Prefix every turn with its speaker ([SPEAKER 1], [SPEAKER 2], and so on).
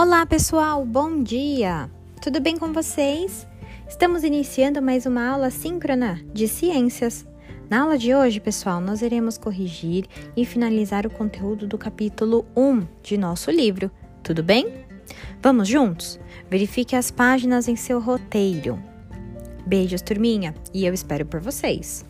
[SPEAKER 1] Olá, pessoal, bom dia! Tudo bem com vocês? Estamos iniciando mais uma aula síncrona de ciências. Na aula de hoje, pessoal, nós iremos corrigir e finalizar o conteúdo do capítulo 1 de nosso livro. Tudo bem? Vamos juntos? Verifique as páginas em seu roteiro. Beijos, turminha, e eu espero por vocês.